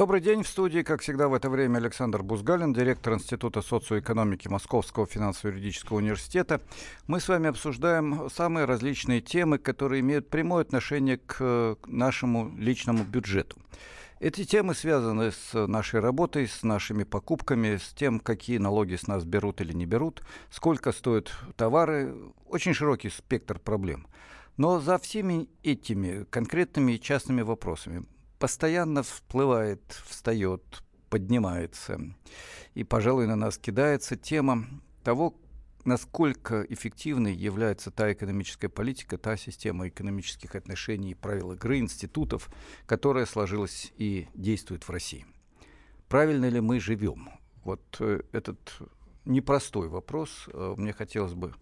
Добрый день. В студии, как всегда, в это время Александр Бузгалин, директор Института социоэкономики Московского финансово-юридического университета. Мы с вами обсуждаем самые различные темы, которые имеют прямое отношение к нашему личному бюджету. Эти темы связаны с нашей работой, с нашими покупками, с тем, какие налоги с нас берут или не берут, сколько стоят товары. Очень широкий спектр проблем. Но за всеми этими конкретными и частными вопросами постоянно всплывает, встает, поднимается. И, пожалуй, на нас кидается тема того, насколько эффективной является та экономическая политика, та система экономических отношений правил игры институтов, которая сложилась и действует в России. Правильно ли мы живем? Вот э, этот непростой вопрос. Э, мне хотелось бы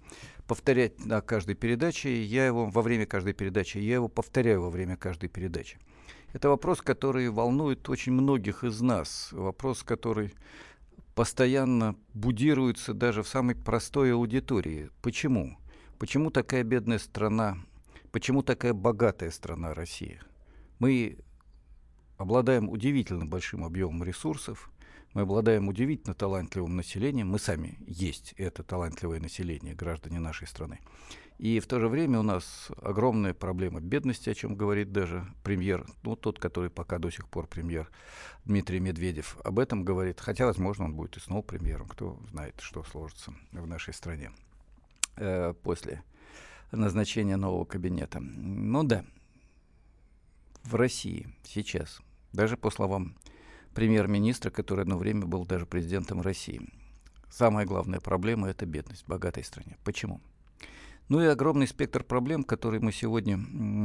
повторять на каждой передаче. Я его во время каждой передачи, я его повторяю во время каждой передачи. Это вопрос, который волнует очень многих из нас. Вопрос, который постоянно будируется даже в самой простой аудитории. Почему? Почему такая бедная страна? Почему такая богатая страна Россия? Мы обладаем удивительно большим объемом ресурсов, мы обладаем удивительно талантливым населением, мы сами есть это талантливое население, граждане нашей страны. И в то же время у нас огромная проблема бедности, о чем говорит даже премьер, ну, тот, который пока до сих пор премьер Дмитрий Медведев, об этом говорит. Хотя, возможно, он будет и снова премьером. Кто знает, что сложится в нашей стране э, после назначения нового кабинета. Ну да, в России сейчас, даже по словам премьер-министра, который одно время был даже президентом России, самая главная проблема – это бедность в богатой стране. Почему? Ну и огромный спектр проблем, которые мы сегодня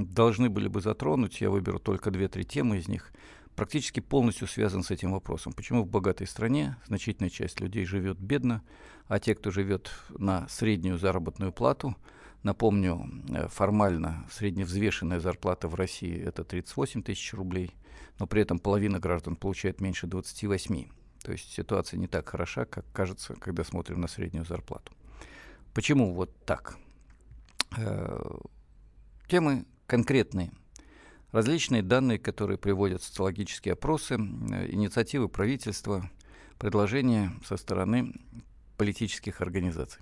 должны были бы затронуть. Я выберу только две-три темы из них. Практически полностью связан с этим вопросом. Почему в богатой стране значительная часть людей живет бедно, а те, кто живет на среднюю заработную плату, напомню, э, формально средневзвешенная зарплата в России это 38 тысяч рублей, но при этом половина граждан получает меньше 28. То есть ситуация не так хороша, как кажется, когда смотрим на среднюю зарплату. Почему вот так? Э, темы конкретные. Различные данные, которые приводят социологические опросы, э, инициативы правительства, предложения со стороны политических организаций.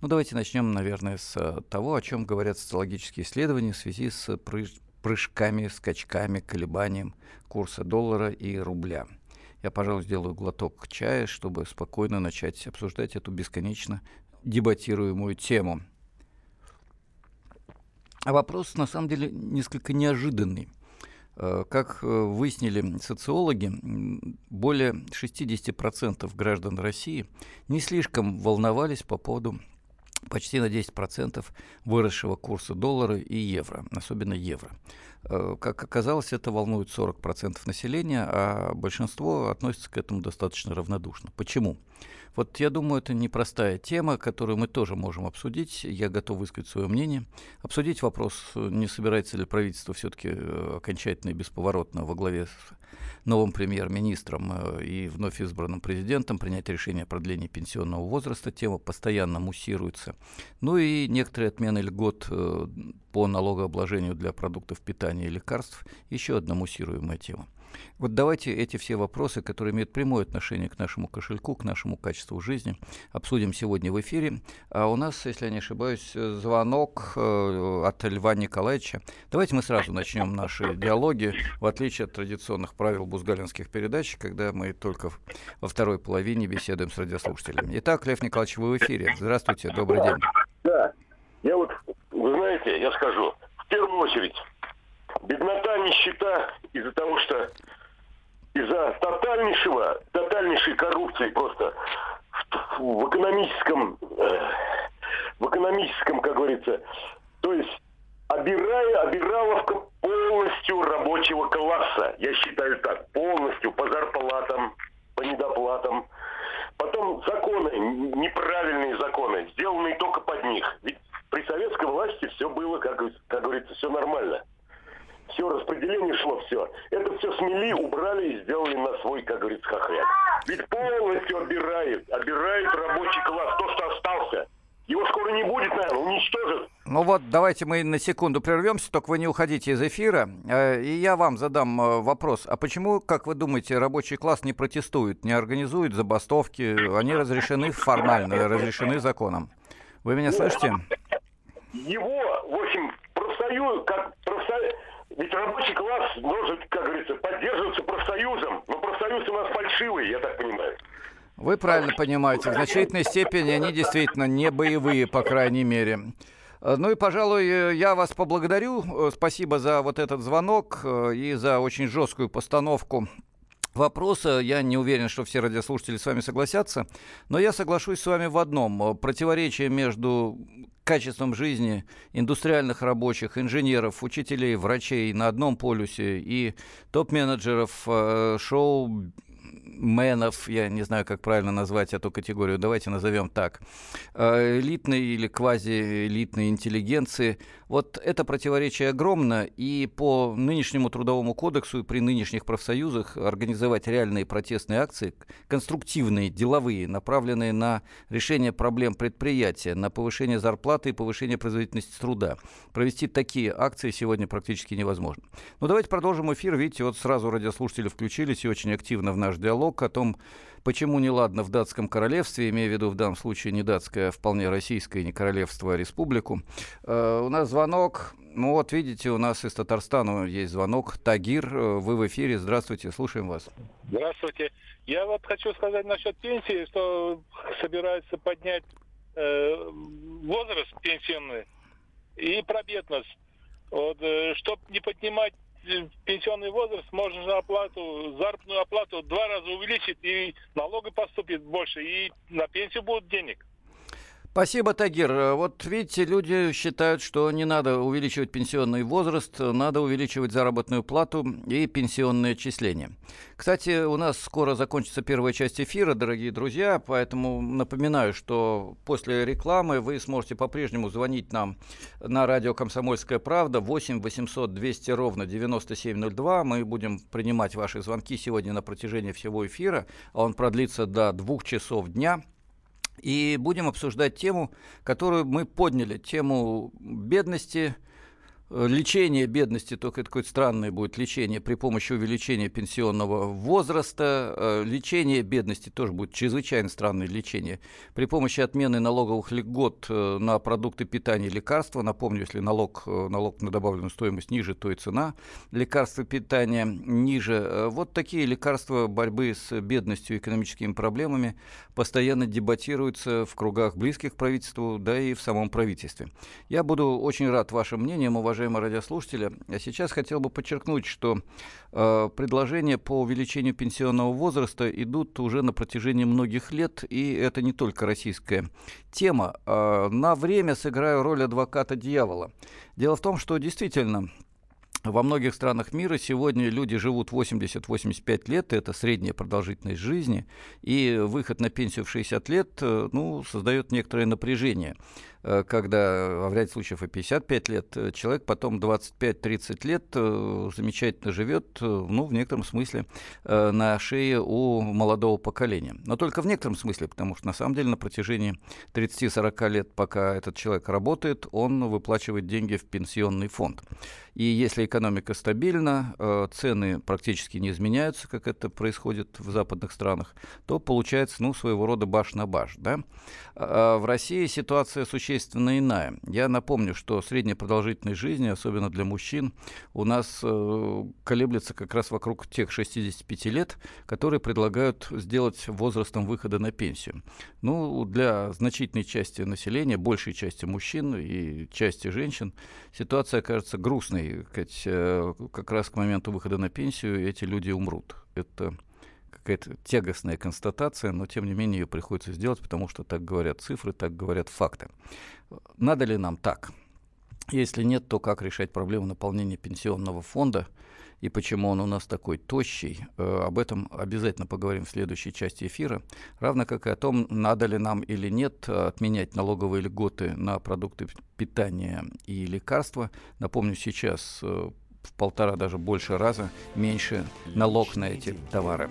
Ну, давайте начнем, наверное, с того, о чем говорят социологические исследования в связи с прыжками, скачками, колебанием курса доллара и рубля. Я, пожалуй, сделаю глоток чая, чтобы спокойно начать обсуждать эту бесконечно дебатируемую тему – а вопрос, на самом деле, несколько неожиданный. Э, как э, выяснили социологи, более 60% граждан России не слишком волновались по поводу почти на 10% выросшего курса доллара и евро, особенно евро. Э, как оказалось, это волнует 40% населения, а большинство относится к этому достаточно равнодушно. Почему? Вот я думаю, это непростая тема, которую мы тоже можем обсудить. Я готов высказать свое мнение. Обсудить вопрос, не собирается ли правительство все-таки э, окончательно и бесповоротно во главе с новым премьер-министром э, и вновь избранным президентом принять решение о продлении пенсионного возраста. Тема постоянно муссируется. Ну и некоторые отмены льгот э, по налогообложению для продуктов питания и лекарств. Еще одна муссируемая тема. Вот давайте эти все вопросы, которые имеют прямое отношение к нашему кошельку, к нашему качеству жизни, обсудим сегодня в эфире. А у нас, если я не ошибаюсь, звонок э, от Льва Николаевича. Давайте мы сразу начнем наши диалоги, в отличие от традиционных правил бузгалинских передач, когда мы только во второй половине беседуем с радиослушателями. Итак, Лев Николаевич, вы в эфире. Здравствуйте, добрый день. Да, я вот, вы знаете, я скажу, в первую очередь, беднота, нищета из-за того, что из-за тотальнейшего, тотальнейшей коррупции просто в, в экономическом, э, в экономическом, как говорится, то есть обирая, обираловка полностью рабочего класса. Я считаю так, полностью по зарплатам, по недоплатам. Потом законы, неправильные законы, сделанные только под них. Ведь при советской власти все было, как, как говорится, все нормально все распределение шло, все. Это все смели, убрали и сделали на свой, как говорится, хохряк. Ведь полностью обирает, обирает рабочий класс, то, что остался. Его скоро не будет, наверное, уничтожат. Ну вот, давайте мы на секунду прервемся, только вы не уходите из эфира. Э, и я вам задам э, вопрос. А почему, как вы думаете, рабочий класс не протестует, не организует забастовки? Они разрешены формально, разрешены законом. Вы меня слышите? Его, в общем, профсоюз, как ведь рабочий класс должен, как говорится, поддерживаться профсоюзом. Но профсоюз у нас фальшивый, я так понимаю. Вы правильно понимаете. В значительной степени они действительно не боевые, по крайней мере. Э, ну и, пожалуй, э, я вас поблагодарю. Э, спасибо за вот этот звонок и за очень жесткую постановку вопроса. Я не уверен, что все радиослушатели с вами согласятся, но я соглашусь с вами в одном. Противоречие между качеством жизни индустриальных рабочих, инженеров, учителей, врачей на одном полюсе и топ-менеджеров шоу менов, я не знаю, как правильно назвать эту категорию, давайте назовем так, э, элитной или квазиэлитной интеллигенции. Вот это противоречие огромно, и по нынешнему трудовому кодексу и при нынешних профсоюзах организовать реальные протестные акции, конструктивные, деловые, направленные на решение проблем предприятия, на повышение зарплаты и повышение производительности труда. Провести такие акции сегодня практически невозможно. Ну давайте продолжим эфир. Видите, вот сразу радиослушатели включились и очень активно в наш диалог диалог о том, почему неладно в датском королевстве, имея в виду в данном случае не датское, а вполне российское, не королевство, а республику. Э, у нас звонок. Ну вот, видите, у нас из Татарстана есть звонок. Тагир, э, вы в эфире. Здравствуйте, слушаем вас. Здравствуйте. Я вот хочу сказать насчет пенсии, что собирается поднять э, возраст пенсионный и про бедность. Вот, э, чтобы не поднимать пенсионный возраст можно оплату, заработную оплату два раза увеличить, и налога поступит больше, и на пенсию будет денег. Спасибо, Тагир. Вот видите, люди считают, что не надо увеличивать пенсионный возраст, надо увеличивать заработную плату и пенсионные отчисления. Кстати, у нас скоро закончится первая часть эфира, дорогие друзья, поэтому напоминаю, что после рекламы вы сможете по-прежнему звонить нам на радио «Комсомольская правда» 8 800 200 ровно 9702. Мы будем принимать ваши звонки сегодня на протяжении всего эфира, а он продлится до двух часов дня – и будем обсуждать тему, которую мы подняли, тему бедности, лечение бедности, только это какое-то странное будет лечение при помощи увеличения пенсионного возраста. Э, лечение бедности тоже будет чрезвычайно странное лечение. При помощи отмены налоговых льгот э, на продукты питания и лекарства. Напомню, если налог, налог на добавленную стоимость ниже, то и цена лекарства питания ниже. Вот такие лекарства борьбы с бедностью и экономическими проблемами постоянно дебатируются в кругах близких к правительству, да и в самом правительстве. Я буду очень рад вашим мнениям, уважаемые уважаемые радиослушатели. А сейчас хотел бы подчеркнуть, что э, предложения по увеличению пенсионного возраста идут уже на протяжении многих лет, и это не только российская тема. Э, на время сыграю роль адвоката дьявола. Дело в том, что действительно во многих странах мира сегодня люди живут 80-85 лет, это средняя продолжительность жизни, и выход на пенсию в 60 лет э, ну, создает некоторое напряжение. Э, когда в ряде случаев и 55 лет, э, человек потом 25-30 лет э, замечательно живет, ну, в некотором смысле, на шее у молодого поколения. Но только в некотором смысле, потому что на самом деле на протяжении 30-40 лет, пока этот человек работает, он выплачивает деньги в пенсионный фонд. И если экономика стабильна, цены практически не изменяются, как это происходит в западных странах, то получается, ну, своего рода баш на баш, да. А в России ситуация существенно существенно иная. Я напомню, что средняя продолжительность жизни, особенно для мужчин, у нас э, колеблется как раз вокруг тех 65 лет, которые предлагают сделать возрастом выхода на пенсию. Ну, для значительной части населения, большей части мужчин и части женщин, ситуация кажется грустной. Э, как раз к моменту выхода на пенсию эти люди умрут. Это какая-то тягостная констатация, но тем не менее ее приходится сделать, потому что так говорят цифры, так говорят факты. Надо ли нам так? Если нет, то как решать проблему наполнения пенсионного фонда и почему он у нас такой тощий? Э, об этом обязательно поговорим в следующей части эфира. Равно как и о том, надо ли нам или нет отменять налоговые льготы на продукты питания и лекарства. Напомню, сейчас э, в полтора даже больше раза меньше налог на эти товары.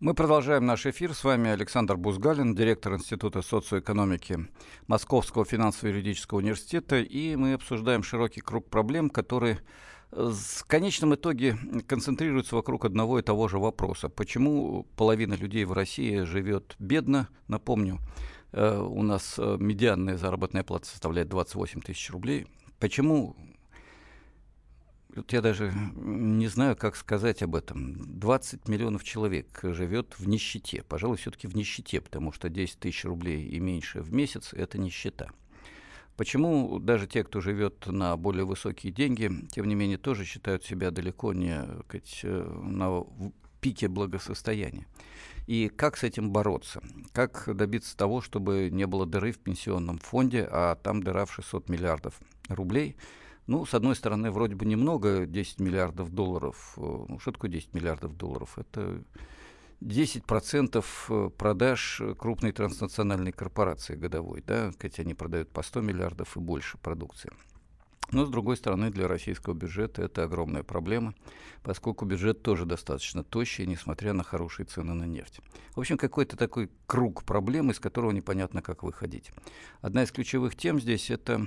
Мы продолжаем наш эфир. С вами Александр Бузгалин, директор Института социоэкономики Московского финансово-юридического университета. И мы обсуждаем широкий круг проблем, которые в конечном итоге концентрируются вокруг одного и того же вопроса. Почему половина людей в России живет бедно? Напомню, э, у нас э, медианная заработная плата составляет 28 тысяч рублей. Почему вот я даже не знаю, как сказать об этом. 20 миллионов человек живет в нищете. Пожалуй, все-таки в нищете, потому что 10 тысяч рублей и меньше в месяц – это нищета. Почему даже те, кто живет на более высокие деньги, тем не менее тоже считают себя далеко не сказать, э, на пике благосостояния? И как с этим бороться? Как добиться того, чтобы не было дыры в пенсионном фонде, а там дыра в 600 миллиардов рублей – ну, с одной стороны, вроде бы немного, 10 миллиардов долларов. Э, ну, что такое 10 миллиардов долларов? Это 10% э, продаж крупной транснациональной корпорации годовой, да, хотя они продают по 100 миллиардов и больше продукции. Но, с другой стороны, для российского бюджета это огромная проблема, поскольку бюджет тоже достаточно тощий, несмотря на хорошие цены на нефть. В общем, какой-то такой круг проблем, из которого непонятно, как выходить. Одна из ключевых тем здесь – это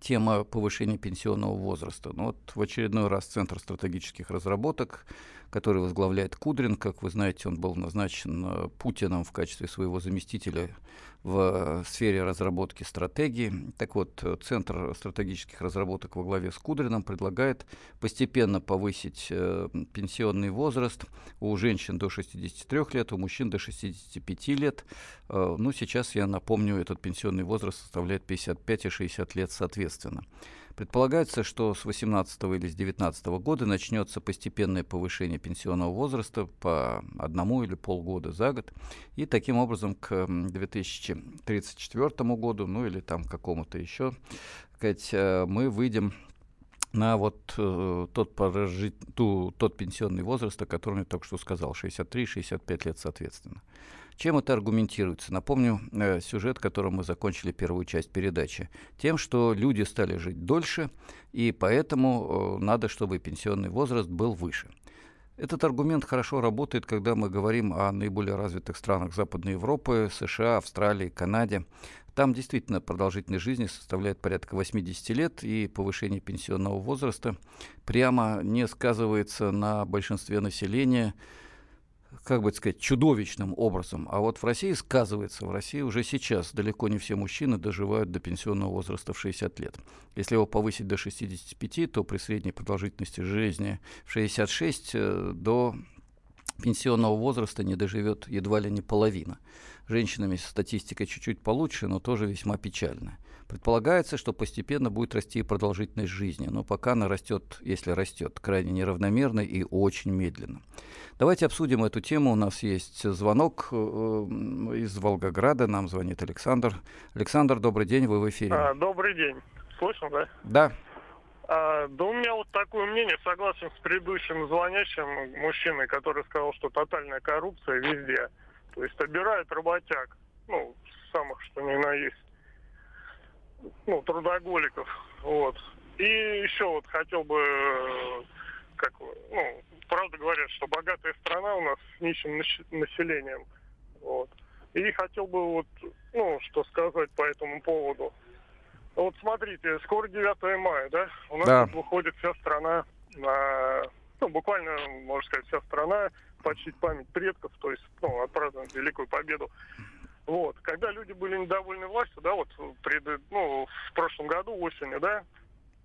тема повышения пенсионного возраста. Ну, вот в очередной раз Центр стратегических разработок который возглавляет Кудрин. Как вы знаете, он был назначен э, Путиным в качестве своего заместителя в сфере разработки стратегии. Так вот, э, Центр стратегических разработок во главе с Кудриным предлагает постепенно повысить э, пенсионный возраст у женщин до 63 лет, у мужчин до 65 лет. Э, ну, сейчас, я напомню, этот пенсионный возраст составляет 55 и 60 лет соответственно. Предполагается, что с 18 или с 19 года начнется постепенное повышение пенсионного возраста по одному или полгода за год. И таким образом к 2034 году, ну или там какому-то еще, э, мы выйдем на вот э, тот, прожить, ту, тот пенсионный возраст, о котором я только что сказал, 63-65 лет соответственно. Чем это аргументируется? Напомню э, сюжет, которым мы закончили первую часть передачи. Тем, что люди стали жить дольше, и поэтому э, надо, чтобы пенсионный возраст был выше. Этот аргумент хорошо работает, когда мы говорим о наиболее развитых странах Западной Европы, США, Австралии, Канаде. Там действительно продолжительность жизни составляет порядка 80 лет, и повышение пенсионного возраста прямо не сказывается на большинстве населения как бы сказать, чудовищным образом. А вот в России сказывается, в России уже сейчас далеко не все мужчины доживают до пенсионного возраста в 60 лет. Если его повысить до 65, то при средней продолжительности жизни в 66 э, до пенсионного возраста не доживет едва ли не половина. Женщинами статистика чуть-чуть получше, но тоже весьма печальная. Предполагается, что постепенно будет расти и продолжительность жизни, но пока она растет, если растет, крайне неравномерно и очень медленно. Давайте обсудим эту тему. У нас есть звонок э, из Волгограда. Нам звонит Александр. Александр, добрый день, вы в эфире. А, добрый день. Слышно, да? Да. А, да у меня вот такое мнение, согласен с предыдущим звонящим мужчиной, который сказал, что тотальная коррупция везде. То есть обирают работяг, ну, самых что ни на есть, ну, трудоголиков, вот. И еще вот хотел бы, как, ну, правда говорят, что богатая страна у нас с нищим населением. Вот. И хотел бы вот, ну, что сказать по этому поводу. Вот смотрите, скоро 9 мая, да? У нас да. выходит вся страна на, ну, буквально, можно сказать, вся страна почтить память предков, то есть, ну, отпраздновать Великую Победу. Вот. Когда люди были недовольны властью, да, вот пред, ну, в прошлом году осенью, да,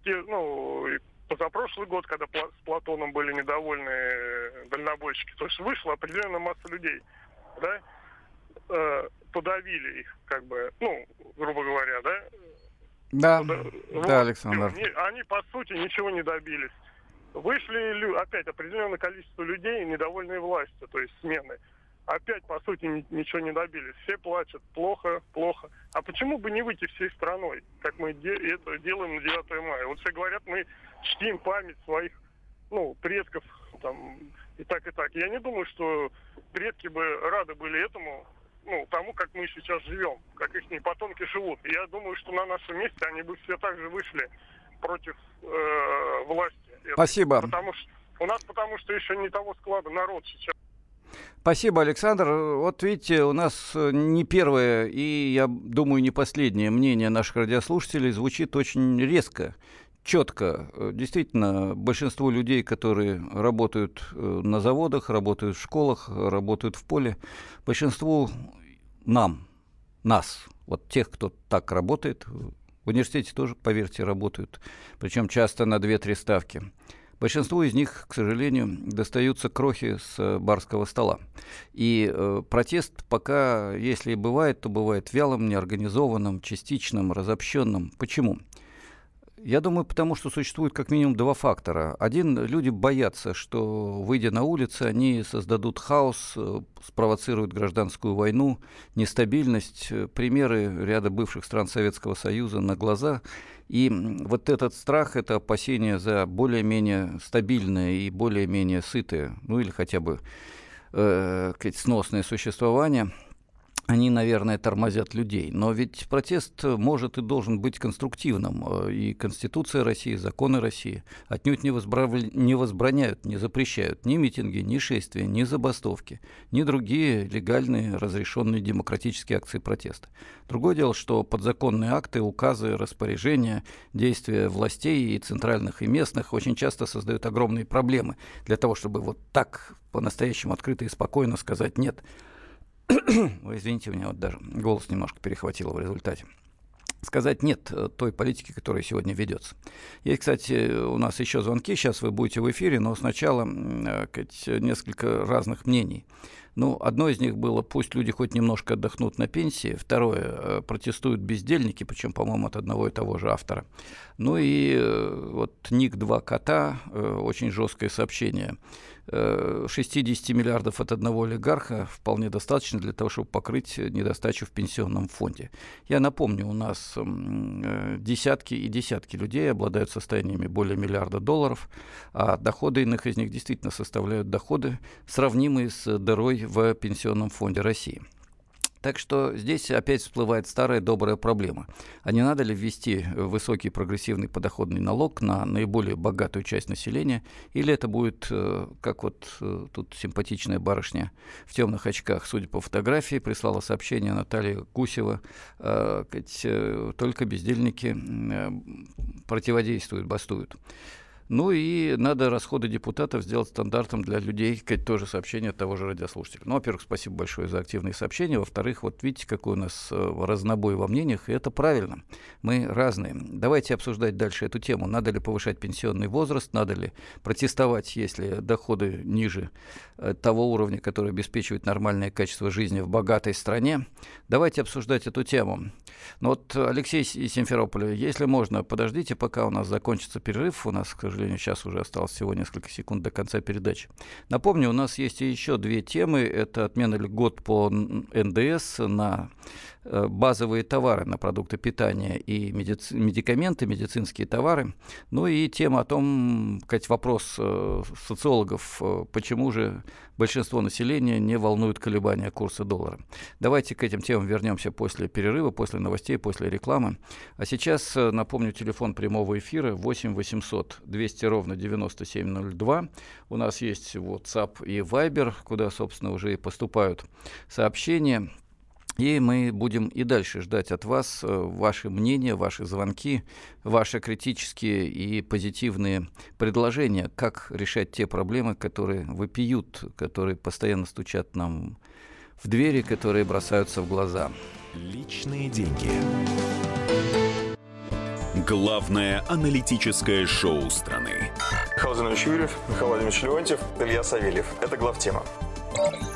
те, ну, позапрошлый год, когда с Платоном были недовольны э, дальнобойщики, то есть вышла определенная масса людей, да, э, подавили их, как бы, ну, грубо говоря, да. Да, да, вот, Александр. Они, они, по сути, ничего не добились. Вышли опять определенное количество людей, недовольные властью, то есть смены. Опять, по сути, ничего не добились. Все плачут. Плохо, плохо. А почему бы не выйти всей страной, как мы это делаем на 9 мая? Вот все говорят, мы чтим память своих ну, предков там, и так, и так. Я не думаю, что предки бы рады были этому, ну, тому, как мы сейчас живем, как их потомки живут. Я думаю, что на нашем месте они бы все так же вышли против э, власти. Спасибо. Потому что у нас потому что еще не того склада народ сейчас. Спасибо, Александр. Вот видите, у нас э, не первое и, я думаю, не последнее мнение наших радиослушателей звучит очень резко, четко. Э, действительно, большинство людей, которые работают э, на заводах, работают в школах, работают в поле, большинству нам, нас, вот тех, кто так работает, в университете тоже, поверьте, работают, причем часто на 2-3 ставки. Большинству из них, к сожалению, достаются крохи с э, барского стола. И э, протест пока, если и бывает, то бывает вялым, неорганизованным, частичным, разобщенным. Почему? Я думаю, потому что существует как минимум два фактора. Один, люди боятся, что, выйдя на улицы, они создадут хаос, э, спровоцируют гражданскую войну, нестабильность, э, примеры ряда бывших стран Советского Союза на глаза. И вот этот страх, это опасение за более-менее стабильное и более-менее сытое, ну или хотя бы э, сносное существование – они, наверное, тормозят людей. Но ведь протест может и должен быть конструктивным. Э, и Конституция России, законы России отнюдь не, возбрав... не возбраняют, не запрещают ни митинги, ни шествия, ни забастовки, ни другие легальные, разрешенные демократические акции протеста. Другое дело, что подзаконные акты, указы, распоряжения, действия властей и центральных, и местных очень часто создают огромные проблемы для того, чтобы вот так по-настоящему открыто и спокойно сказать «нет». Ой, извините, у меня вот даже голос немножко перехватило в результате сказать нет э, той политики, которая сегодня ведется. Есть, кстати, у нас еще звонки, сейчас вы будете в эфире, но сначала э, несколько разных мнений. Ну, одно из них было, пусть люди хоть немножко отдохнут на пенсии. Второе, э, протестуют бездельники, причем, по-моему, от одного и того же автора. Ну и вот Ник 2 кота, очень жесткое сообщение. 60 миллиардов от одного олигарха вполне достаточно для того, чтобы покрыть недостачу в пенсионном фонде. Я напомню, у нас э, десятки и десятки людей обладают состояниями более миллиарда долларов, а доходы иных из них действительно составляют доходы, сравнимые с дырой в пенсионном фонде России. Так что здесь опять всплывает старая добрая проблема. А не надо ли ввести высокий прогрессивный подоходный налог на наиболее богатую часть населения? Или это будет, э, как вот э, тут симпатичная барышня в темных очках, судя по фотографии, прислала сообщение Наталья Гусева, э, только бездельники противодействуют, бастуют. Ну и надо расходы депутатов сделать стандартом для людей, как тоже сообщение от того же радиослушателя. Ну, во-первых, спасибо большое за активные сообщения. Во-вторых, вот видите, какой у нас э, разнобой во мнениях, и это правильно. Мы разные. Давайте обсуждать дальше эту тему. Надо ли повышать пенсионный возраст, надо ли протестовать, если доходы ниже э, того уровня, который обеспечивает нормальное качество жизни в богатой стране. Давайте обсуждать эту тему. Но вот, Алексей из Симферополя, если можно, подождите, пока у нас закончится перерыв. У нас, к сожалению, сейчас уже осталось всего несколько секунд до конца передачи. Напомню, у нас есть еще две темы. Это отмена льгот по НДС на Э, базовые товары на продукты питания и медици- медикаменты, медицинские товары. Ну и тема о том, как вопрос э, социологов, э, почему же большинство населения не волнует колебания курса доллара. Давайте к этим темам вернемся после перерыва, после новостей, после рекламы. А сейчас напомню телефон прямого эфира 8 800 200 ровно 9702. У нас есть WhatsApp и Viber, куда, собственно, уже и поступают сообщения. И мы будем и дальше ждать от вас э, ваши мнения, ваши звонки, ваши критические и позитивные предложения, как решать те проблемы, которые выпьют, которые постоянно стучат нам в двери, которые бросаются в глаза. Личные деньги. Главное аналитическое шоу страны. Михаил Юрьев, Михаил Владимирович Леонтьев, Илья Савельев. Это главтема.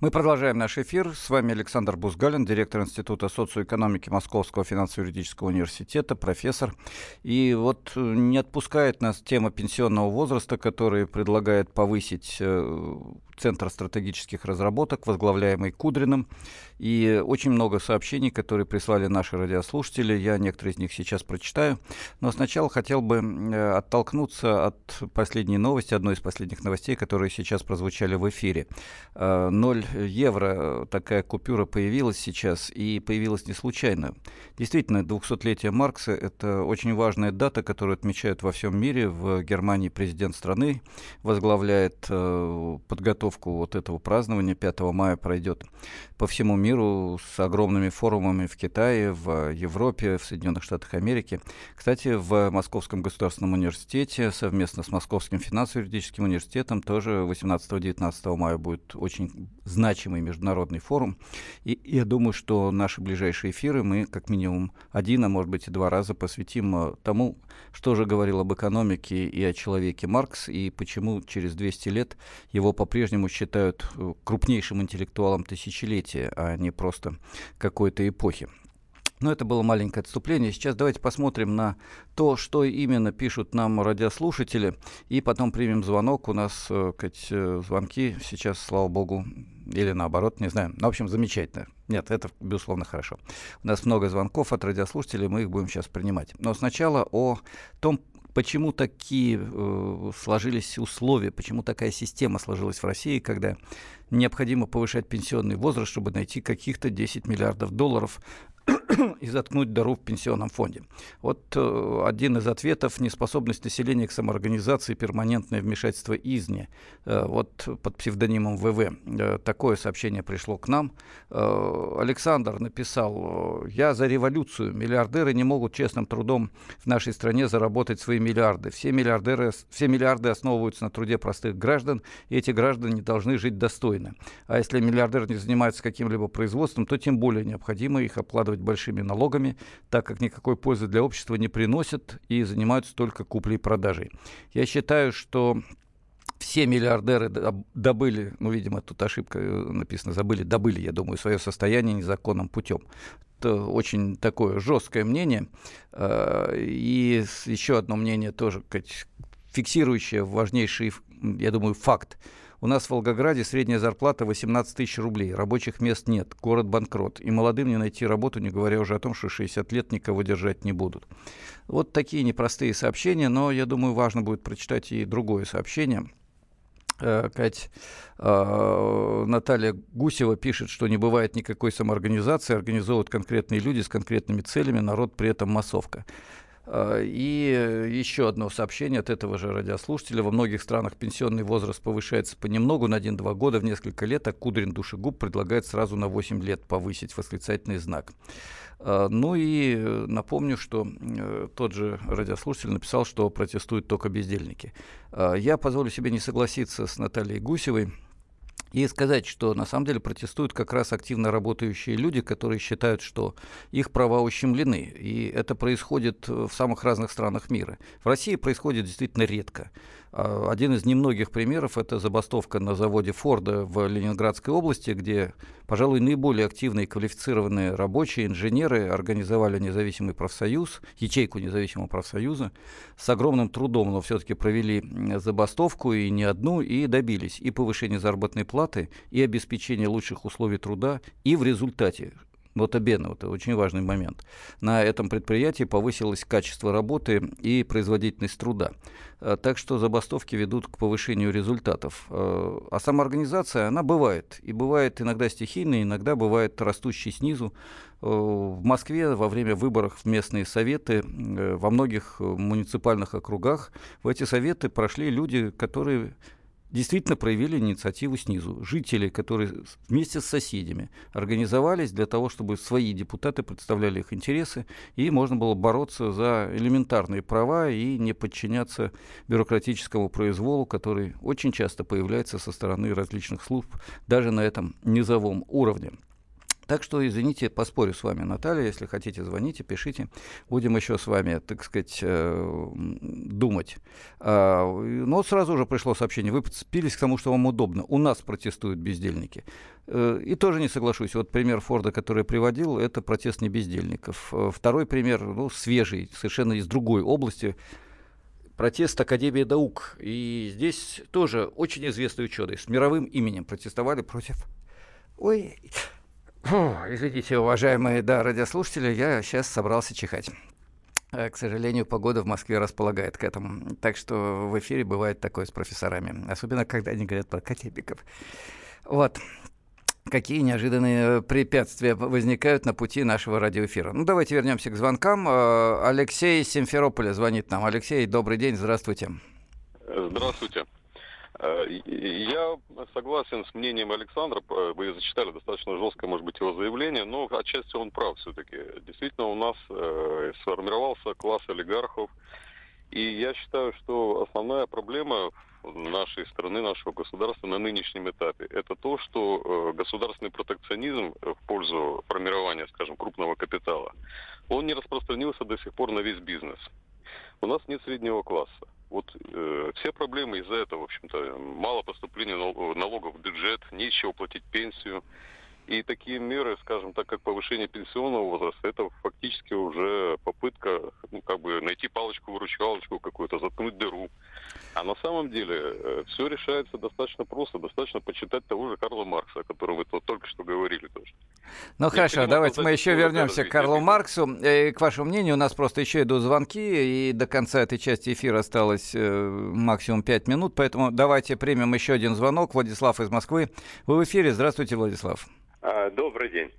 Мы продолжаем наш эфир. С вами Александр Бузгалин, директор Института социоэкономики Московского финансово-юридического университета, профессор. И вот э, не отпускает нас тема пенсионного возраста, который предлагает повысить э, Центр стратегических разработок, возглавляемый Кудриным. И очень много сообщений, которые прислали наши радиослушатели. Я некоторые из них сейчас прочитаю. Но сначала хотел бы э, оттолкнуться от последней новости, одной из последних новостей, которые сейчас прозвучали в эфире. 0 э, евро такая купюра появилась сейчас, и появилась не случайно. Действительно, 200-летие Маркса — это очень важная дата, которую отмечают во всем мире. В Германии президент страны возглавляет э, подготовку подготовку вот этого празднования 5 мая пройдет по всему миру с огромными форумами в Китае, в Европе, в Соединенных Штатах Америки. Кстати, в Московском государственном университете совместно с Московским финансово-юридическим университетом тоже 18-19 мая будет очень значимый международный форум. И я думаю, что наши ближайшие эфиры мы как минимум один, а может быть и два раза посвятим э, тому, что же говорил об экономике и о человеке Маркс, и почему через 200 лет его по-прежнему по-прежнему считают э, крупнейшим интеллектуалом тысячелетия, а не просто какой-то эпохи. Но это было маленькое отступление. Сейчас давайте посмотрим на то, что именно пишут нам радиослушатели, и потом примем звонок. У нас э, кать, э, звонки сейчас, слава богу, или наоборот, не знаю. Ну, в общем, замечательно. Нет, это, безусловно, хорошо. У нас много звонков от радиослушателей, мы их будем сейчас принимать. Но сначала о том, почему такие э, сложились условия, почему такая система сложилась в России, когда необходимо повышать пенсионный возраст, чтобы найти каких-то 10 миллиардов долларов и заткнуть дыру в пенсионном фонде. Вот э, один из ответов – неспособность населения к самоорганизации, перманентное вмешательство изни. Э, вот под псевдонимом ВВ. Э, такое сообщение пришло к нам. Э, Александр написал, «Я за революцию. Миллиардеры не могут честным трудом в нашей стране заработать свои миллиарды. Все, миллиардеры, все миллиарды основываются на труде простых граждан, и эти граждане должны жить достойно. А если миллиардер не занимается каким-либо производством, то тем более необходимо их обкладывать большими налогами, так как никакой пользы для общества не приносят и занимаются только куплей и продажей. Я считаю, что все миллиардеры добыли, ну, видимо, тут ошибка э, написано, забыли, добыли, я думаю, свое состояние незаконным путем. Это очень такое жесткое мнение. Э, и еще одно мнение тоже, фиксирующее важнейший, я думаю, факт. У нас в Волгограде средняя зарплата 18 тысяч рублей, рабочих мест нет, город банкрот. И молодым не найти работу, не говоря уже о том, что 60 лет никого держать не будут. Вот такие непростые сообщения, но я думаю, важно будет прочитать и другое сообщение. Э, Кать, э, Наталья Гусева пишет, что не бывает никакой самоорганизации, организовывают конкретные люди с конкретными целями, народ при этом массовка. А, и еще одно сообщение от этого же радиослушателя. Во многих странах пенсионный возраст повышается понемногу на 1-2 года в несколько лет, а Кудрин Душегуб предлагает сразу на 8 лет повысить восклицательный знак. А, ну и напомню, что э, тот же радиослушатель написал, что протестуют только бездельники. Я позволю себе не согласиться с Натальей Гусевой. И сказать, что на самом деле протестуют как раз активно работающие люди, которые считают, что их права ущемлены. И это происходит в самых разных странах мира. В России происходит действительно редко. А, один из немногих примеров – это забастовка на заводе Форда в Ленинградской области, где, пожалуй, наиболее активные квалифицированные рабочие, инженеры организовали независимый профсоюз, ячейку независимого профсоюза, с огромным трудом, но все-таки провели забастовку, и не одну, и добились и повышения заработной платы, и обеспечения лучших условий труда, и в результате вот обедно, это очень важный момент. На этом предприятии повысилось качество работы и производительность труда. Э, так что забастовки ведут к повышению результатов. Э, а самоорганизация, она бывает. И бывает иногда стихийная, иногда бывает растущей снизу. Э, в Москве во время выборов в местные советы во многих муниципальных округах в эти советы прошли люди, которые действительно проявили инициативу снизу. Жители, которые вместе с соседями организовались для того, чтобы свои депутаты представляли их интересы, и можно было бороться за элементарные права и не подчиняться бюрократическому произволу, который очень часто появляется со стороны различных служб, даже на этом низовом уровне. Так что, извините, поспорю с вами, Наталья, если хотите, звоните, пишите. Будем еще с вами, так сказать, э, думать. А, но сразу же пришло сообщение. Вы подцепились к тому, что вам удобно. У нас протестуют бездельники. Э, и тоже не соглашусь. Вот пример Форда, который я приводил, это протест не бездельников. Э, второй пример, ну, свежий, совершенно из другой области протест Академии наук. И здесь тоже очень известные ученые с мировым именем протестовали против... Ой, Фу, извините, уважаемые да, радиослушатели, я сейчас собрался чихать. Э, к сожалению, погода в Москве располагает к этому. Так что в эфире бывает такое с профессорами. Особенно, когда они говорят про академиков. Вот. Какие неожиданные препятствия возникают на пути нашего радиоэфира. Ну, давайте вернемся к звонкам. Э, Алексей Симферополя звонит нам. Алексей, добрый день, здравствуйте. Здравствуйте. Э, я согласен с мнением Александра. Вы зачитали достаточно жесткое, может быть, его заявление, но отчасти он прав все-таки. Действительно, у нас э, сформировался класс олигархов. И я считаю, что основная проблема нашей страны, нашего государства на нынешнем этапе, это то, что э, государственный протекционизм в пользу формирования, скажем, крупного капитала, он не распространился до сих пор на весь бизнес. У нас нет среднего класса. Вот э, все проблемы из-за этого, в общем-то, мало поступления налогов в бюджет, нечего платить пенсию. И такие меры, скажем так, как повышение пенсионного возраста, это фактически уже попытка, ну, как бы найти палочку-выручалочку какую-то, заткнуть дыру. А на самом деле э, все решается достаточно просто. Достаточно почитать того же Карла Маркса, о котором вы только что говорили тоже. Ну Я хорошо, давайте мы еще вернемся к Карлу Марксу. И, к вашему мнению, у нас просто еще идут звонки, и до конца этой части эфира осталось э, максимум 5 минут, поэтому давайте примем еще один звонок. Владислав из Москвы. Вы в эфире. Здравствуйте, Владислав. А, добрый день.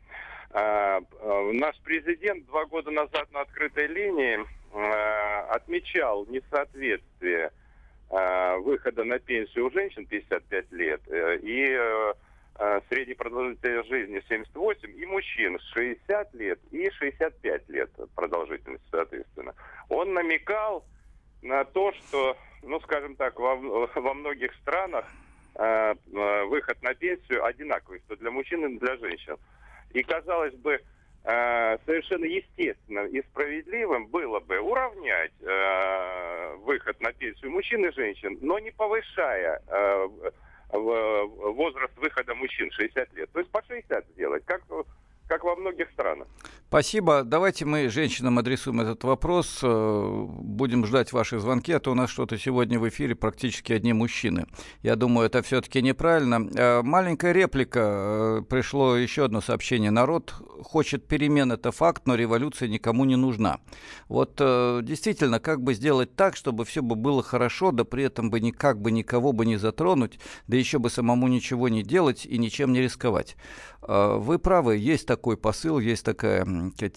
А, а, наш президент два года назад на открытой линии отмечал несоответствие выхода на пенсию у женщин 55 лет э, и средней продолжительности жизни 78, и мужчин 60 лет и 65 лет продолжительность, соответственно. Он намекал на то, что, ну, скажем так, во, во многих странах выход на пенсию одинаковый, что для мужчин и для женщин. И казалось бы, э, совершенно естественно и справедливым было бы уравнять выход на пенсию мужчин и женщин, но не повышая возраст выхода мужчин 60 лет. То есть по 60 сделать, как как во многих странах. Спасибо. Давайте мы женщинам адресуем этот вопрос. Э, будем ждать ваши звонки, а то у нас что-то сегодня в эфире практически одни мужчины. Я думаю, это все-таки неправильно. Э, маленькая реплика. Э, пришло еще одно сообщение. Народ хочет перемен, это факт, но революция никому не нужна. Вот действительно, как бы сделать так, чтобы все бы было хорошо, да при этом бы никак бы никого бы не затронуть, да еще бы самому ничего не делать и ничем не рисковать. Вы правы, есть такой посыл, есть такая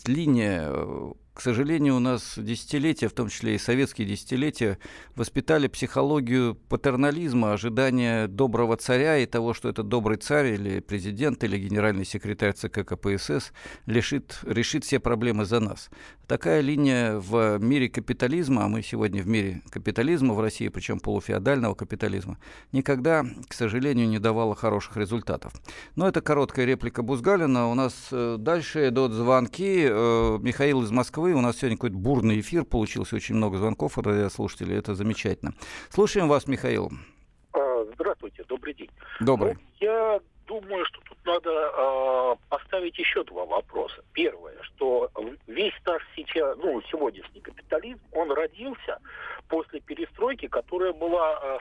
линия э, к сожалению, у нас десятилетия, в том числе и советские десятилетия, воспитали психологию патернализма, ожидания доброго царя и того, что этот добрый царь или президент или генеральный секретарь ЦК КПСС решит, решит все проблемы за нас. Такая линия в мире капитализма, а мы сегодня в мире капитализма в России, причем полуфеодального капитализма, никогда, к сожалению, не давала хороших результатов. Но это короткая реплика Бузгалина. У нас э, дальше идут звонки. Э, Михаил из Москвы Москвы. У нас сегодня какой-то бурный эфир получился, очень много звонков от радиослушателей, это замечательно. Слушаем вас, Михаил. А, здравствуйте, добрый день. Добрый. Ну, я думаю, что тут надо э, поставить еще два вопроса. Первое, что весь наш сейчас, ну, сегодняшний капитализм, он родился после перестройки, которая была, э,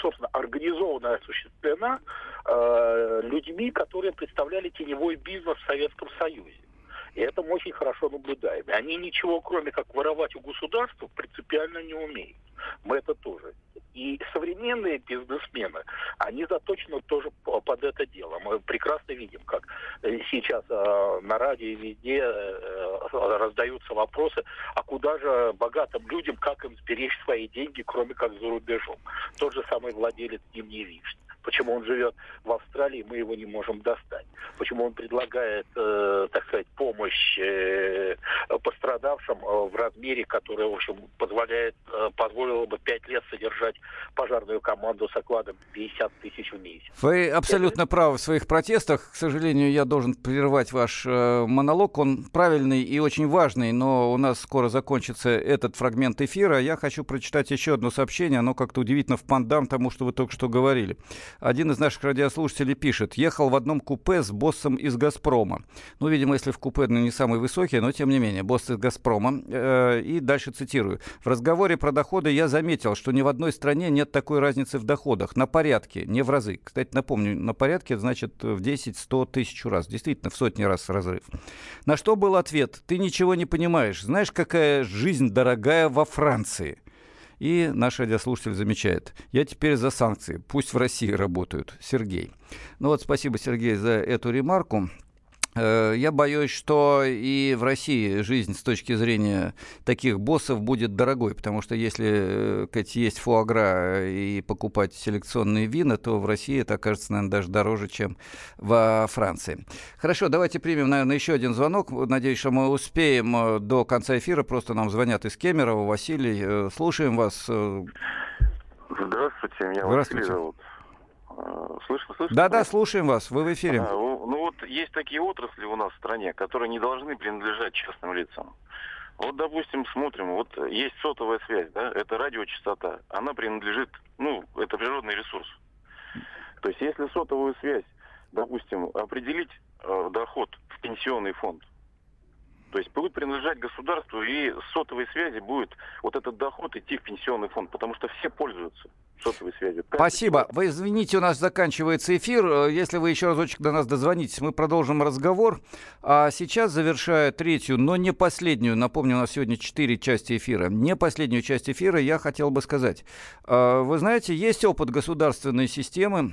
собственно, организована и осуществлена э, людьми, которые представляли теневой бизнес в Советском Союзе. И это мы очень хорошо наблюдаем. И они ничего, кроме как воровать у государства, принципиально не умеют. Мы это тоже. И современные бизнесмены, они заточены тоже под это дело. Мы прекрасно видим, как э, сейчас э, на радио и везде э, раздаются вопросы, а куда же богатым людям, как им сберечь свои деньги, кроме как за рубежом. Тот же самый владелец Зимней Вишни. Почему он живет в Австралии, мы его не можем достать. Почему он предлагает, э, так сказать, помощь э, пострадавшим э, в размере, который, в общем, позволяет, э, позволило бы пять лет содержать пожарную команду с окладом 50 тысяч в месяц. Вы абсолютно правы в своих протестах. К сожалению, я должен прервать ваш э, монолог. Он правильный и очень важный, но у нас скоро закончится этот фрагмент эфира. Я хочу прочитать еще одно сообщение. Оно как-то удивительно в пандам тому, что вы только что говорили. Один из наших радиослушателей пишет, ехал в одном купе с боссом из «Газпрома». Ну, видимо, если в купе ну, не самый высокий, но тем не менее, босс из «Газпрома». Э, и дальше цитирую. В разговоре про доходы я заметил, что ни в одной стране нет такой разницы в доходах. На порядке, не в разы. Кстати, напомню, на порядке значит в 10-100 тысяч раз. Действительно, в сотни раз разрыв. На что был ответ? Ты ничего не понимаешь. Знаешь, какая жизнь дорогая во Франции? И наш радиослушатель замечает, я теперь за санкции, пусть в России работают. Сергей. Ну вот, спасибо, Сергей, за эту ремарку. Э, я боюсь, что и в России жизнь с точки зрения таких боссов будет дорогой, потому что если э, есть фуагра и покупать селекционные вина, то в России это окажется, наверное, даже дороже, чем во Франции. Хорошо, давайте примем, наверное, еще один звонок. Надеюсь, что мы успеем э, до конца эфира. Просто нам звонят из Кемерово. Василий, слушаем вас. Здравствуйте, меня Здравствуйте. Василий зовут. Слышно, слышно? Да-да, слушаем вас, вы в эфире. А, ну вот есть такие отрасли у нас в стране, которые не должны принадлежать частным лицам. Вот, допустим, смотрим, вот есть сотовая связь, да, это радиочастота, она принадлежит, ну, это природный ресурс. То есть, если сотовую связь, допустим, определить э, доход в пенсионный фонд, то есть будет принадлежать государству, и с сотовой связи будет вот этот доход идти в пенсионный фонд, потому что все пользуются сотовой связью. Каждый Спасибо. Вы извините, у нас заканчивается эфир. Э, Если вы еще разочек до нас дозвонитесь, мы продолжим разговор. А сейчас, завершая третью, но не последнюю, напомню, у нас сегодня четыре части эфира, не последнюю часть эфира я хотел бы сказать. Э, Вы знаете, есть опыт государственной системы,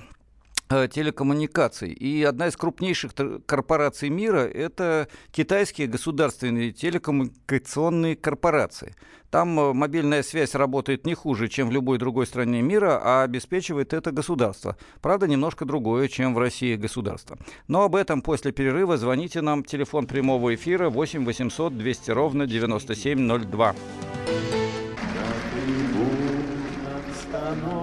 телекоммуникаций. И одна из крупнейших корпораций мира – это китайские государственные телекоммуникационные корпорации. Там э, мобильная связь работает не хуже, чем в любой другой стране мира, а обеспечивает это государство. Правда, немножко другое, чем в России государство. Но об этом после перерыва звоните нам. Телефон прямого эфира 8 800 200 ровно 9702.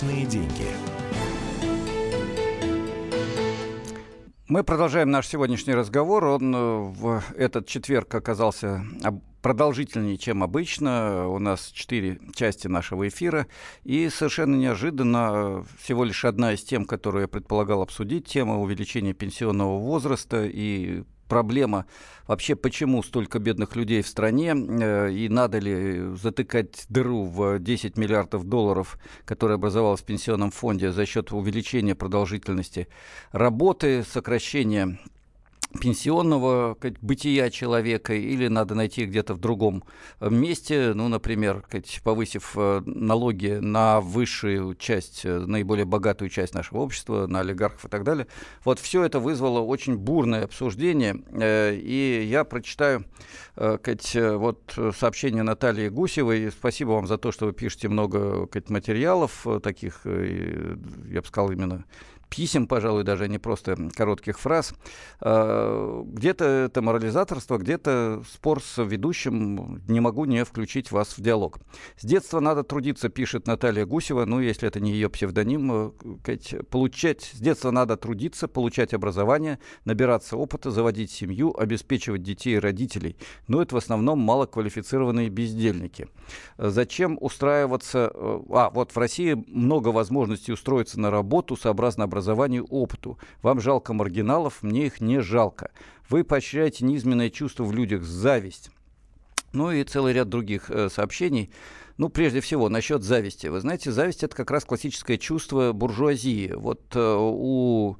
Личные деньги. Мы продолжаем наш сегодняшний разговор. Он э, в этот четверг оказался продолжительнее, чем обычно. У нас четыре части нашего эфира. И совершенно неожиданно всего лишь одна из тем, которую я предполагал обсудить, тема увеличения пенсионного возраста и проблема вообще, почему столько бедных людей в стране, э, и надо ли затыкать дыру в 10 миллиардов долларов, которая образовалась в пенсионном фонде за счет увеличения продолжительности работы, сокращения пенсионного бытия человека или надо найти где-то в другом э, месте, ну, например, повысив э, налоги на высшую часть, э, наиболее богатую часть нашего общества, на олигархов и так далее. Вот все это вызвало очень бурное обсуждение, и я прочитаю вот сообщение Натальи Гусевой. Спасибо вам за то, что вы пишете много материалов таких, я бы сказал, именно писем, пожалуй, даже а не просто коротких фраз. А, где-то это морализаторство, где-то спор с ведущим. Не могу не включить вас в диалог. С детства надо трудиться, пишет Наталья Гусева. Ну, если это не ее псевдоним, э, получать с детства надо трудиться, получать образование, набираться опыта, заводить семью, обеспечивать детей и родителей. Но это в основном малоквалифицированные бездельники. Зачем устраиваться... Э, а, вот в России много возможностей устроиться на работу сообразно образованию образованию, опыту. Вам жалко маргиналов, мне их не жалко. Вы поощряете низменное чувство в людях, зависть. Ну и целый ряд других э, сообщений. Ну, прежде всего, насчет зависти. Вы знаете, зависть это как раз классическое чувство буржуазии. Вот э, у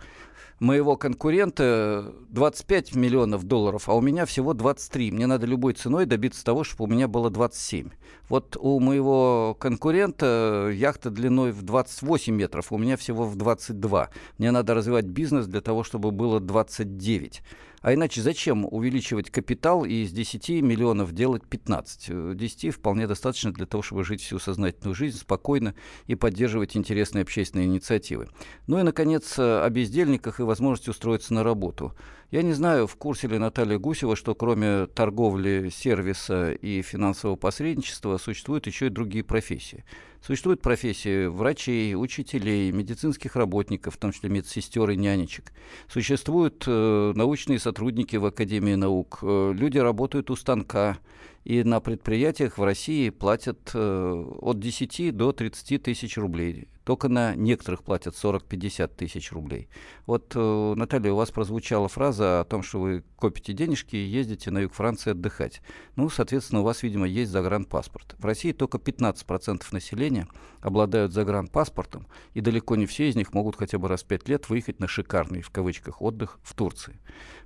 моего конкурента 25 миллионов долларов, а у меня всего 23. Мне надо любой ценой добиться того, чтобы у меня было 27. Вот у моего конкурента яхта длиной в 28 метров, у меня всего в 22. Мне надо развивать бизнес для того, чтобы было 29. А иначе зачем увеличивать капитал и из 10 миллионов делать 15? 10 вполне достаточно для того, чтобы жить всю сознательную жизнь спокойно и поддерживать интересные общественные инициативы. Ну и, наконец, о бездельниках и возможности устроиться на работу. Я не знаю, в курсе ли Наталья Гусева, что кроме торговли, сервиса и финансового посредничества существуют еще и другие профессии. Существуют профессии врачей, учителей, медицинских работников, в том числе медсестер и нянечек. Существуют э, научные сотрудники в Академии наук. Э, люди работают у станка. И на предприятиях в России платят э, от 10 до 30 тысяч рублей. Только на некоторых платят 40-50 тысяч рублей. Вот, э, Наталья, у вас прозвучала фраза о том, что вы копите денежки и ездите на юг Франции отдыхать. Ну, соответственно, у вас, видимо, есть загранпаспорт. В России только 15% населения обладают загранпаспортом, и далеко не все из них могут хотя бы раз в 5 лет выехать на шикарный, в кавычках, отдых в Турции.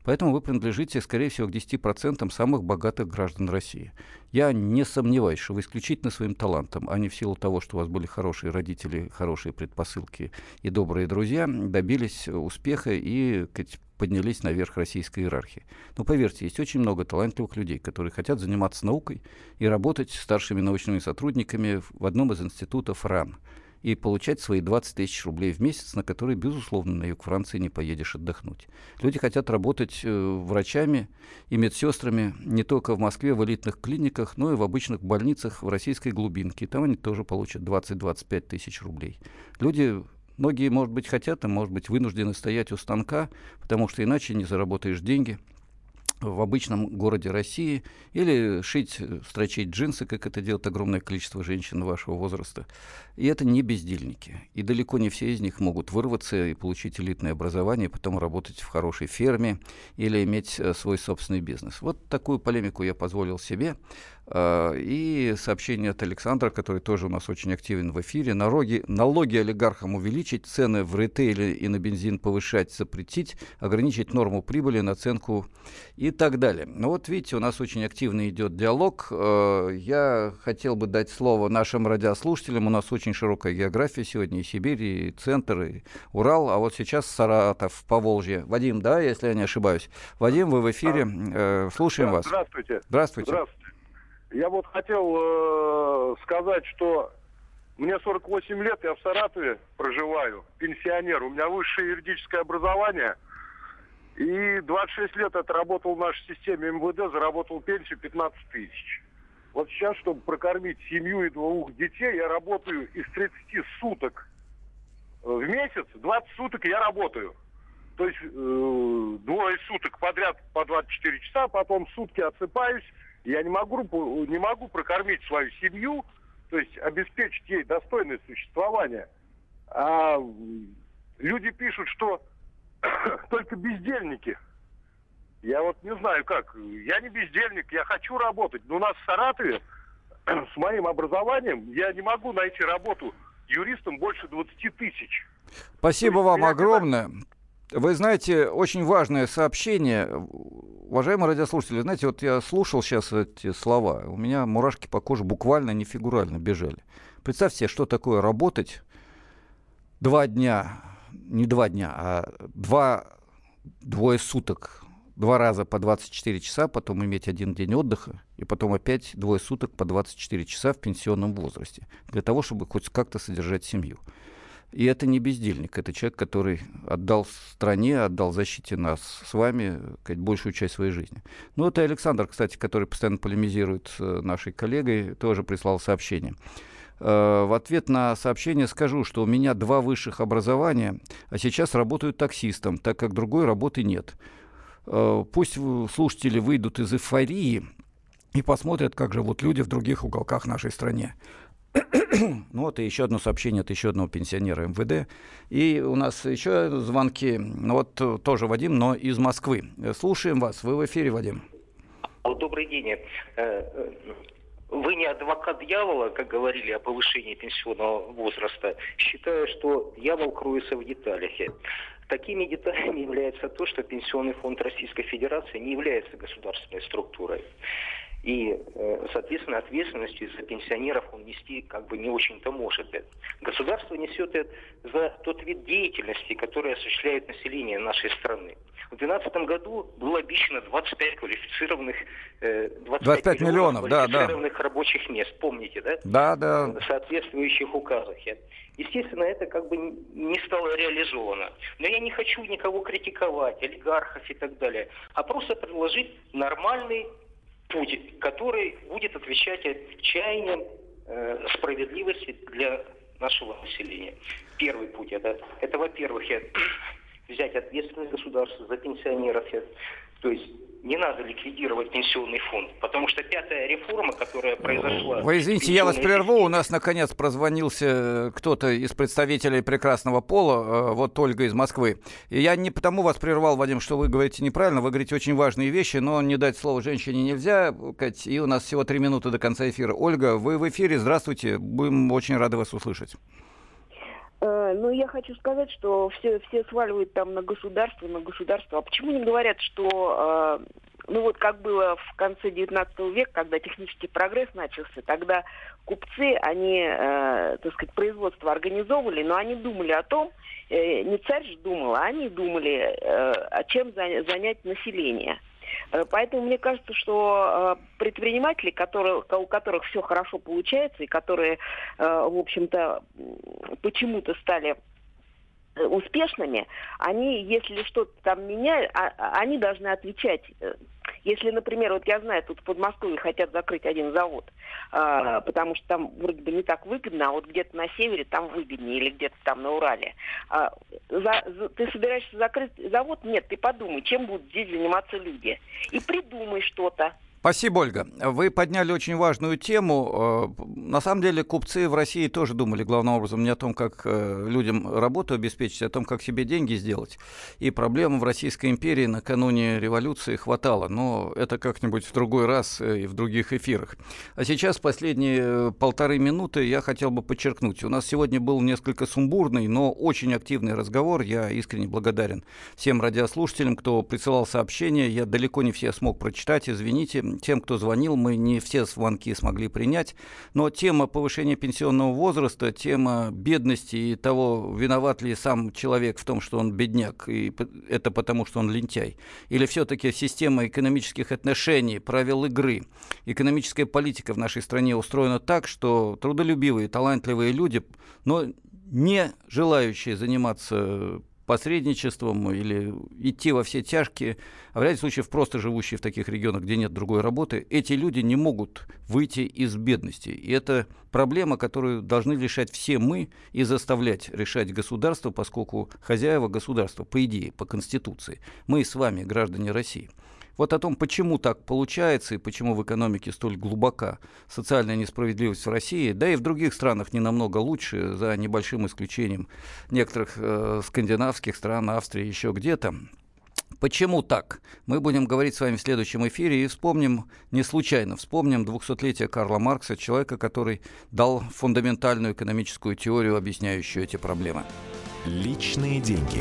Поэтому вы принадлежите, скорее всего, к 10% самых богатых граждан России. Я не сомневаюсь, что вы исключительно своим талантом, а не в силу того, что у вас были хорошие родители, хорошие предпосылки и добрые друзья, добились успеха и поднялись наверх российской иерархии. Но поверьте, есть очень много талантливых людей, которые хотят заниматься наукой и работать старшими научными сотрудниками в одном из институтов РАН и получать свои 20 тысяч рублей в месяц, на которые, безусловно, на юг Франции не поедешь отдохнуть. Люди хотят работать э, врачами и медсестрами не только в Москве в элитных клиниках, но и в обычных больницах в российской глубинке. Там они тоже получат 20-25 тысяч рублей. Люди Многие, может быть, хотят, а может быть, вынуждены стоять у станка, потому что иначе не заработаешь деньги – в обычном городе России, или шить, э, строчить джинсы, как это делает огромное количество женщин вашего возраста. И это не бездельники. И далеко не все из них могут вырваться и получить элитное образование, и потом работать в хорошей ферме или иметь э, свой собственный бизнес. Вот такую полемику я позволил себе. А, и сообщение от Александра, который тоже у нас очень активен в эфире. Налоги, налоги олигархам увеличить, цены в ритейле и на бензин повышать, запретить, ограничить норму прибыли, наценку так далее. Ну вот видите, у нас очень активно идет диалог. А, я хотел бы дать слово нашим радиослушателям. У нас очень широкая география сегодня. И Сибирь, и Центр, и Урал. А вот сейчас Саратов, Поволжье. Вадим, да, если я не ошибаюсь. Вадим, вы в эфире. А, Слушаем вас. Здравствуйте. Здравствуйте. Здравствуйте. Я вот хотел э, сказать, что мне 48 лет, я в Саратове проживаю, пенсионер. У меня высшее юридическое образование. И 26 лет отработал в нашей системе МВД, заработал пенсию 15 тысяч. Вот сейчас, чтобы прокормить семью и двух детей, я работаю из 30 суток в месяц, 20 суток я работаю. То есть э, двое суток подряд по 24 часа, потом сутки отсыпаюсь, я не могу, не могу прокормить свою семью, то есть обеспечить ей достойное существование. А люди пишут, что только бездельники. Я вот не знаю как. Я не бездельник, я хочу работать. Но у нас в Саратове с моим образованием я не могу найти работу юристом больше 20 тысяч. Спасибо вам огромное. Вы знаете, очень важное сообщение. Уважаемые радиослушатели, знаете, вот я слушал сейчас эти слова, у меня мурашки по коже буквально не фигурально бежали. Представьте себе, что такое работать два дня, не два дня, а два, двое суток, два раза по 24 часа, потом иметь один день отдыха, и потом опять двое суток по 24 часа в пенсионном возрасте, для того, чтобы хоть как-то содержать семью. И это не бездельник, это человек, который отдал стране, отдал защите нас с вами сказать, большую часть своей жизни. Ну, это Александр, кстати, который постоянно полемизирует с нашей коллегой, тоже прислал сообщение. Э, в ответ на сообщение скажу, что у меня два высших образования, а сейчас работаю таксистом, так как другой работы нет. Э, пусть слушатели выйдут из эйфории и посмотрят, как живут люди в других уголках нашей страны. ну вот и еще одно сообщение от еще одного пенсионера МВД. И у нас еще звонки, ну вот тоже Вадим, но из Москвы. Слушаем вас, вы в эфире, Вадим. Добрый день. Вы не адвокат дьявола, как говорили о повышении пенсионного возраста. Считаю, что дьявол кроется в деталях. Такими деталями является то, что Пенсионный фонд Российской Федерации не является государственной структурой. И, э, соответственно, ответственности за пенсионеров он нести как бы не очень-то может. Государство несет это за тот вид деятельности, который осуществляет население нашей страны. В 2012 году было обещано 25 квалифицированных 25, 25 миллионов, миллионов квалифицированных да, да. рабочих мест, помните, да? Да, да. Соответствующих указах. Естественно, это как бы не стало реализовано. Но я не хочу никого критиковать, олигархов и так далее, а просто предложить нормальный путь, который будет отвечать чаяниям э, справедливости для нашего населения. Первый путь это, это во-первых, взять ответственность государства за пенсионеров, то есть не надо ликвидировать пенсионный фонд, потому что пятая реформа, которая произошла... Вы извините, я вас прерву, у нас наконец прозвонился э, кто-то из представителей прекрасного пола, э, вот Ольга из Москвы. И я не потому вас прервал, Вадим, что вы говорите неправильно, вы говорите очень важные вещи, но не дать слово женщине нельзя, и у нас всего три минуты до конца эфира. Ольга, вы в эфире, здравствуйте, будем очень рады вас услышать. Ну, я хочу сказать, что все, все сваливают там на государство, на государство. А почему не говорят, что, э, ну вот как было в конце 19 века, когда технический прогресс начался, тогда купцы, они, э, так сказать, производство организовывали, но они думали о том, не царь же думал, а они думали, чем занять население. Э, поэтому мне кажется, что э, предприниматели, которые, у которых все хорошо получается и которые, э, в общем-то, почему-то стали успешными, они, если что-то там меняют, а, а, они должны отвечать если, например, вот я знаю, тут в Подмосковье хотят закрыть один завод, э, потому что там вроде бы не так выгодно, а вот где-то на севере там выгоднее или где-то там на Урале. Э, за, за, ты собираешься закрыть завод? Нет, ты подумай, чем будут здесь заниматься люди. И придумай что-то. Спасибо, Ольга. Вы подняли очень важную тему. Э, на самом деле купцы в России тоже думали главным образом не о том, как э, людям работу обеспечить, а о том, как себе деньги сделать. И проблем в Российской империи накануне революции хватало. Но это как-нибудь в другой раз э, и в других эфирах. А сейчас последние полторы минуты я хотел бы подчеркнуть. У нас сегодня был несколько сумбурный, но очень активный разговор. Я искренне благодарен всем радиослушателям, кто присылал сообщения. Я далеко не все смог прочитать, извините тем, кто звонил, мы не все звонки смогли принять, но тема повышения пенсионного возраста, тема бедности и того, виноват ли сам человек в том, что он бедняк, и это потому, что он лентяй, или все-таки система экономических отношений, правил игры, экономическая политика в нашей стране устроена так, что трудолюбивые, талантливые люди, но не желающие заниматься посредничеством или идти во все тяжкие, а в ряде случаев просто живущие в таких регионах, где нет другой работы, эти люди не могут выйти из бедности. И это проблема, которую должны решать все мы и заставлять решать государство, поскольку хозяева государства, по идее, по Конституции, мы с вами, граждане России. Вот о том, почему так получается и почему в экономике столь глубока социальная несправедливость в России, да и в других странах не намного лучше, за небольшим исключением некоторых э, скандинавских стран, Австрии, еще где-то. Почему так? Мы будем говорить с вами в следующем эфире и вспомним, не случайно, вспомним 200-летие Карла Маркса, человека, который дал фундаментальную экономическую теорию, объясняющую эти проблемы. Личные деньги.